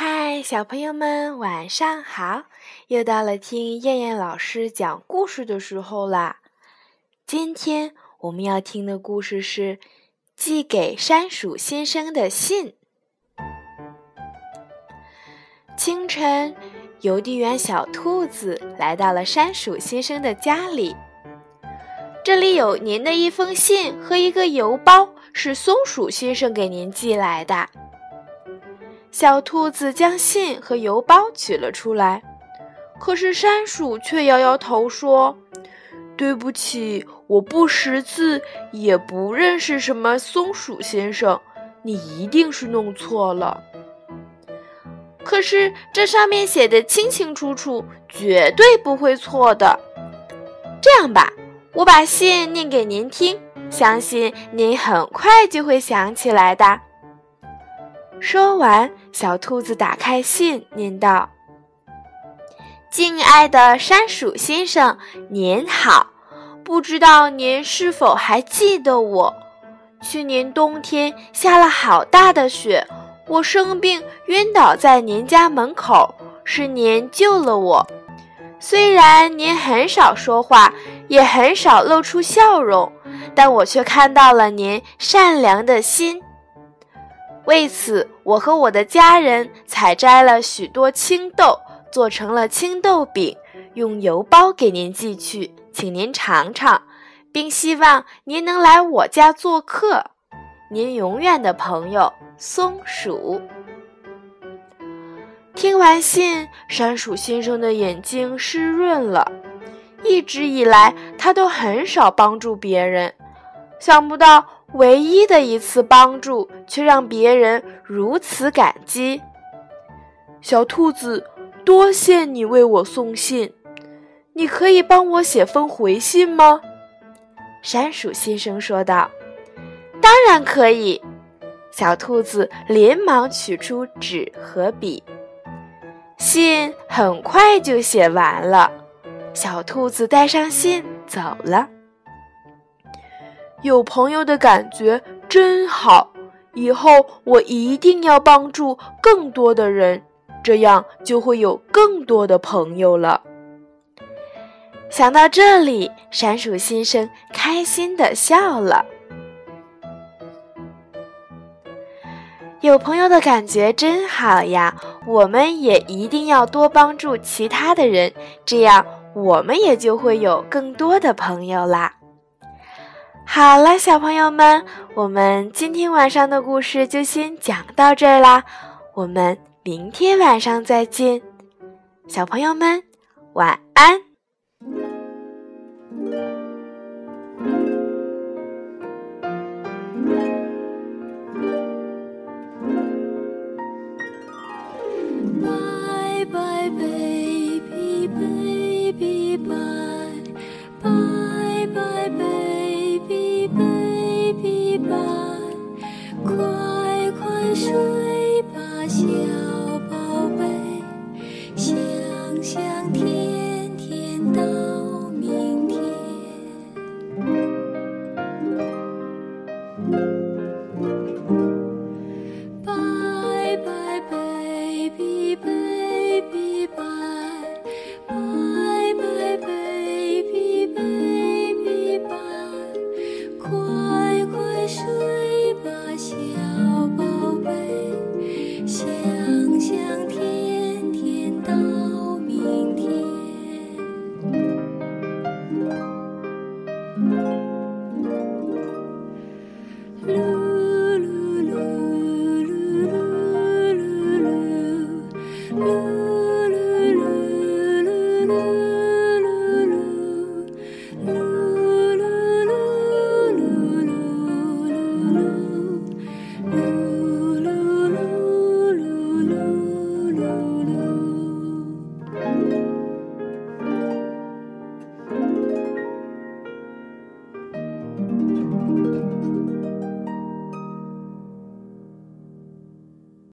嗨，小朋友们，晚上好！又到了听燕燕老师讲故事的时候啦。今天我们要听的故事是《寄给山鼠先生的信》。清晨，邮递员小兔子来到了山鼠先生的家里。这里有您的一封信和一个邮包，是松鼠先生给您寄来的。小兔子将信和邮包取了出来，可是山鼠却摇摇头说：“对不起，我不识字，也不认识什么松鼠先生，你一定是弄错了。可是这上面写的清清楚楚，绝对不会错的。这样吧，我把信念给您听，相信您很快就会想起来的。”说完，小兔子打开信，念道：“敬爱的山鼠先生，您好，不知道您是否还记得我？去年冬天下了好大的雪，我生病晕倒在您家门口，是您救了我。虽然您很少说话，也很少露出笑容，但我却看到了您善良的心。”为此，我和我的家人采摘了许多青豆，做成了青豆饼，用邮包给您寄去，请您尝尝，并希望您能来我家做客。您永远的朋友，松鼠。听完信，山鼠先生的眼睛湿润了。一直以来，他都很少帮助别人，想不到。唯一的一次帮助，却让别人如此感激。小兔子，多谢你为我送信。你可以帮我写封回信吗？山鼠先生说道。当然可以。小兔子连忙取出纸和笔，信很快就写完了。小兔子带上信走了。有朋友的感觉真好，以后我一定要帮助更多的人，这样就会有更多的朋友了。想到这里，山鼠先生开心的笑了。有朋友的感觉真好呀，我们也一定要多帮助其他的人，这样我们也就会有更多的朋友啦。好了，小朋友们，我们今天晚上的故事就先讲到这儿啦，我们明天晚上再见，小朋友们，晚安。Bye bye baby baby bye